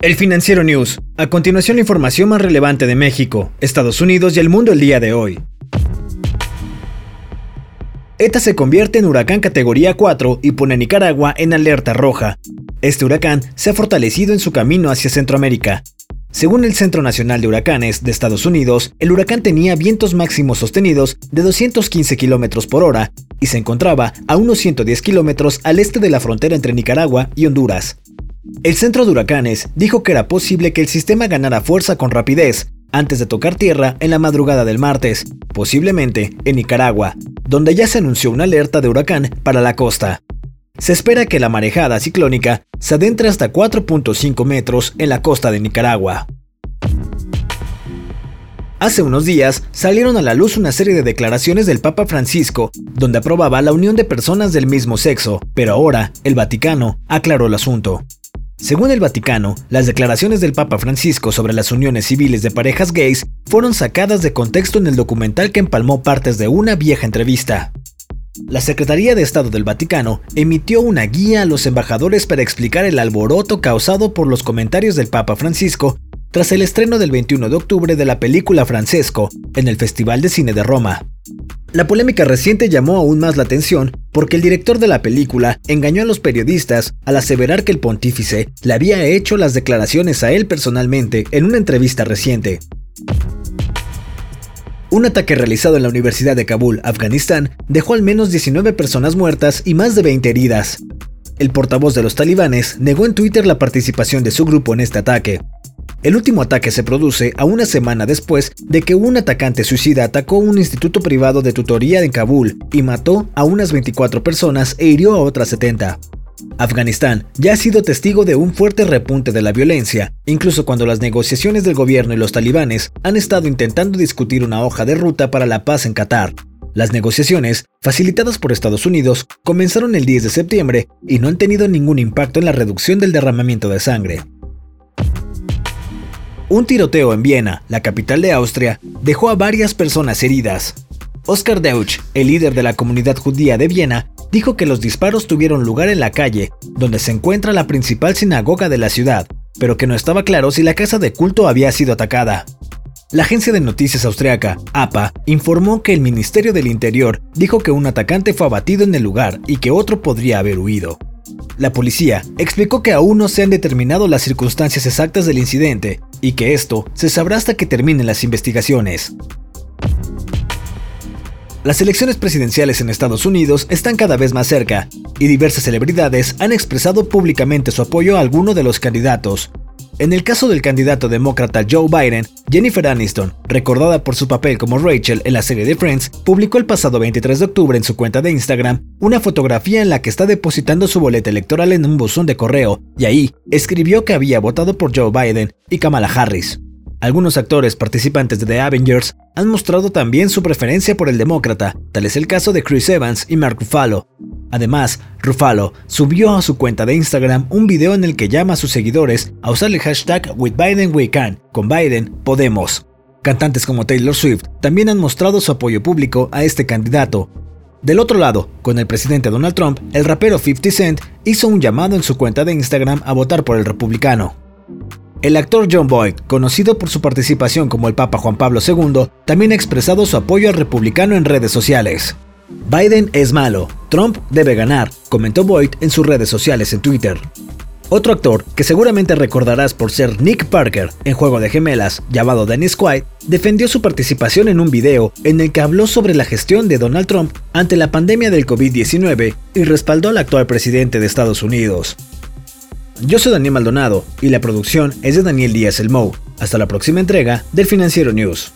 El Financiero News. A continuación la información más relevante de México, Estados Unidos y el mundo el día de hoy. ETA se convierte en huracán categoría 4 y pone a Nicaragua en alerta roja. Este huracán se ha fortalecido en su camino hacia Centroamérica. Según el Centro Nacional de Huracanes de Estados Unidos, el huracán tenía vientos máximos sostenidos de 215 km por hora y se encontraba a unos 110 km al este de la frontera entre Nicaragua y Honduras. El centro de huracanes dijo que era posible que el sistema ganara fuerza con rapidez antes de tocar tierra en la madrugada del martes, posiblemente en Nicaragua, donde ya se anunció una alerta de huracán para la costa. Se espera que la marejada ciclónica se adentre hasta 4.5 metros en la costa de Nicaragua. Hace unos días salieron a la luz una serie de declaraciones del Papa Francisco, donde aprobaba la unión de personas del mismo sexo, pero ahora el Vaticano aclaró el asunto. Según el Vaticano, las declaraciones del Papa Francisco sobre las uniones civiles de parejas gays fueron sacadas de contexto en el documental que empalmó partes de una vieja entrevista. La Secretaría de Estado del Vaticano emitió una guía a los embajadores para explicar el alboroto causado por los comentarios del Papa Francisco tras el estreno del 21 de octubre de la película Francesco en el Festival de Cine de Roma. La polémica reciente llamó aún más la atención porque el director de la película engañó a los periodistas al aseverar que el pontífice le había hecho las declaraciones a él personalmente en una entrevista reciente. Un ataque realizado en la Universidad de Kabul, Afganistán, dejó al menos 19 personas muertas y más de 20 heridas. El portavoz de los talibanes negó en Twitter la participación de su grupo en este ataque. El último ataque se produce a una semana después de que un atacante suicida atacó un instituto privado de tutoría en Kabul y mató a unas 24 personas e hirió a otras 70. Afganistán ya ha sido testigo de un fuerte repunte de la violencia, incluso cuando las negociaciones del gobierno y los talibanes han estado intentando discutir una hoja de ruta para la paz en Qatar. Las negociaciones, facilitadas por Estados Unidos, comenzaron el 10 de septiembre y no han tenido ningún impacto en la reducción del derramamiento de sangre. Un tiroteo en Viena, la capital de Austria, dejó a varias personas heridas. Oscar Deutsch, el líder de la comunidad judía de Viena, dijo que los disparos tuvieron lugar en la calle, donde se encuentra la principal sinagoga de la ciudad, pero que no estaba claro si la casa de culto había sido atacada. La agencia de noticias austriaca, APA, informó que el Ministerio del Interior dijo que un atacante fue abatido en el lugar y que otro podría haber huido. La policía explicó que aún no se han determinado las circunstancias exactas del incidente y que esto se sabrá hasta que terminen las investigaciones. Las elecciones presidenciales en Estados Unidos están cada vez más cerca, y diversas celebridades han expresado públicamente su apoyo a alguno de los candidatos, en el caso del candidato demócrata Joe Biden, Jennifer Aniston, recordada por su papel como Rachel en la serie de Friends, publicó el pasado 23 de octubre en su cuenta de Instagram una fotografía en la que está depositando su boleta electoral en un buzón de correo, y ahí escribió que había votado por Joe Biden y Kamala Harris. Algunos actores participantes de The Avengers han mostrado también su preferencia por el demócrata, tal es el caso de Chris Evans y Mark Ruffalo. Además, Ruffalo subió a su cuenta de Instagram un video en el que llama a sus seguidores a usar el hashtag WithBidenWeCan, con Biden Podemos. Cantantes como Taylor Swift también han mostrado su apoyo público a este candidato. Del otro lado, con el presidente Donald Trump, el rapero 50 Cent hizo un llamado en su cuenta de Instagram a votar por el republicano. El actor John Boyd, conocido por su participación como el Papa Juan Pablo II, también ha expresado su apoyo al republicano en redes sociales. Biden es malo, Trump debe ganar, comentó Boyd en sus redes sociales en Twitter. Otro actor, que seguramente recordarás por ser Nick Parker en Juego de Gemelas, llamado Dennis Quaid, defendió su participación en un video en el que habló sobre la gestión de Donald Trump ante la pandemia del COVID-19 y respaldó al actual presidente de Estados Unidos. Yo soy Daniel Maldonado y la producción es de Daniel Díaz El Mou. Hasta la próxima entrega del Financiero News.